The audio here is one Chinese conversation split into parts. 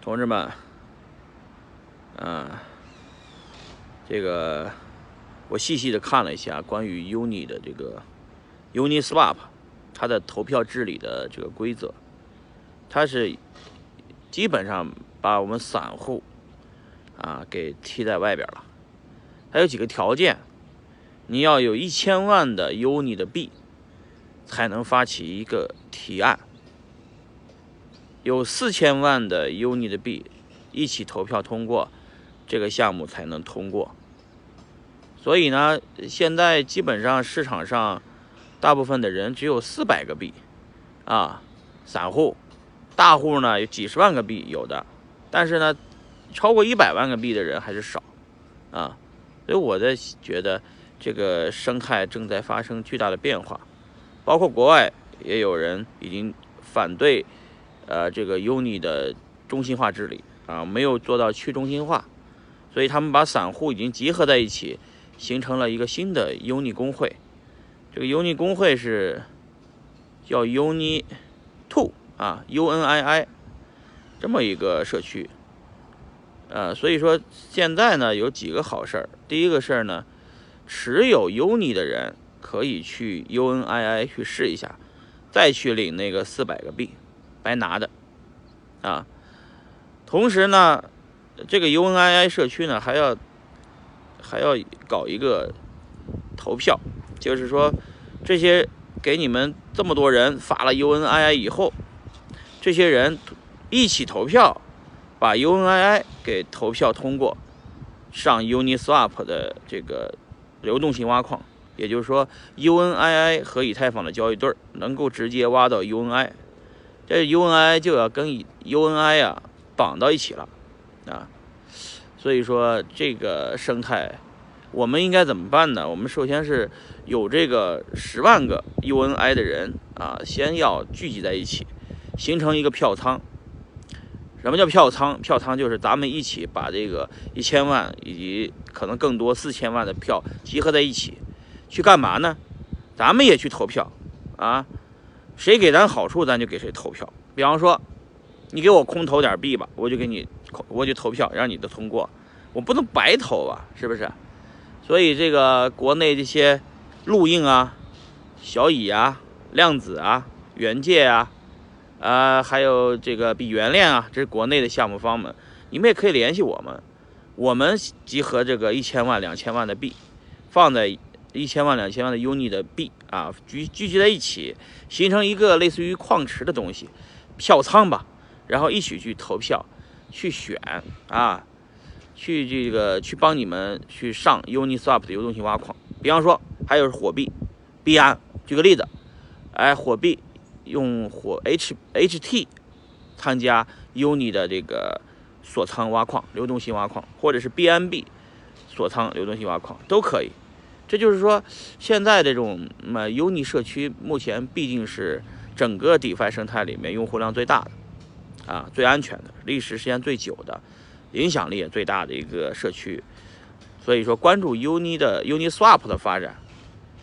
同志们，嗯，这个我细细的看了一下关于 Uni 的这个 Uniswap 它的投票治理的这个规则，它是基本上把我们散户啊给踢在外边了。它有几个条件，你要有一千万的 Uni 的币才能发起一个提案。有四千万的 Uni 的币一起投票通过，这个项目才能通过。所以呢，现在基本上市场上大部分的人只有四百个币啊，散户、大户呢有几十万个币有的，但是呢，超过一百万个币的人还是少啊。所以我在觉得这个生态正在发生巨大的变化，包括国外也有人已经反对。呃，这个 Uni 的中心化治理啊，没有做到去中心化，所以他们把散户已经集合在一起，形成了一个新的 Uni 工会。这个 Uni 工会是叫 Uni Two 啊，UNII 这么一个社区。呃，所以说现在呢有几个好事儿。第一个事儿呢，持有 Uni 的人可以去 UNII 去试一下，再去领那个四百个币。白拿的，啊，同时呢，这个 UNII 社区呢还要还要搞一个投票，就是说这些给你们这么多人发了 UNII 以后，这些人一起投票，把 UNII 给投票通过，上 Uniswap 的这个流动性挖矿，也就是说 UNII 和以太坊的交易对能够直接挖到 UNI。这 UNI 就要跟 UNI 啊绑到一起了啊，所以说这个生态，我们应该怎么办呢？我们首先是有这个十万个 UNI 的人啊，先要聚集在一起，形成一个票仓。什么叫票仓？票仓就是咱们一起把这个一千万以及可能更多四千万的票集合在一起，去干嘛呢？咱们也去投票啊。谁给咱好处，咱就给谁投票。比方说，你给我空投点币吧，我就给你，我就投票让你的通过。我不能白投啊，是不是？所以这个国内这些陆印啊、小蚁啊、量子啊、元界啊，啊，还有这个比元链啊，这是国内的项目方们，你们也可以联系我们，我们集合这个一千万、两千万的币，放在。一千万、两千万的 Uni 的币啊，聚聚集在一起，形成一个类似于矿池的东西，票仓吧，然后一起去投票，去选啊，去这个去帮你们去上 Uniswap 的流动性挖矿。比方说，还有火币，币安，举个例子，哎，火币用火 H HT 参加 Uni 的这个锁仓挖矿、流动性挖矿，或者是 BNB 锁仓流动性挖矿都可以。这就是说，现在这种嘛，Uni 社区目前毕竟是整个 DeFi 生态里面用户量最大的，啊，最安全的，历史时间最久的，影响力也最大的一个社区。所以说，关注 Uni 的 Uniswap 的发展，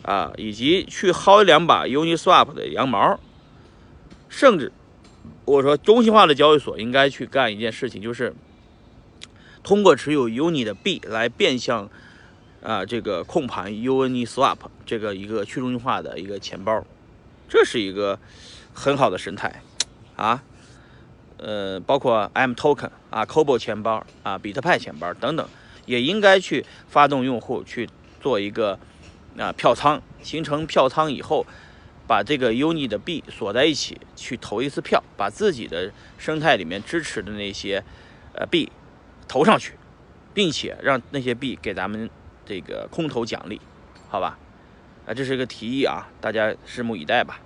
啊，以及去薅两把 Uniswap 的羊毛，甚至我说中心化的交易所应该去干一件事情，就是通过持有 Uni 的币来变相。啊，这个控盘 Uniswap 这个一个去中心化的一个钱包，这是一个很好的生态啊。呃，包括 M Token 啊、Cobo 钱包啊、比特派钱包等等，也应该去发动用户去做一个啊票仓，形成票仓以后，把这个 Uni 的币锁在一起，去投一次票，把自己的生态里面支持的那些呃币投上去，并且让那些币给咱们。这个空投奖励，好吧，啊，这是一个提议啊，大家拭目以待吧。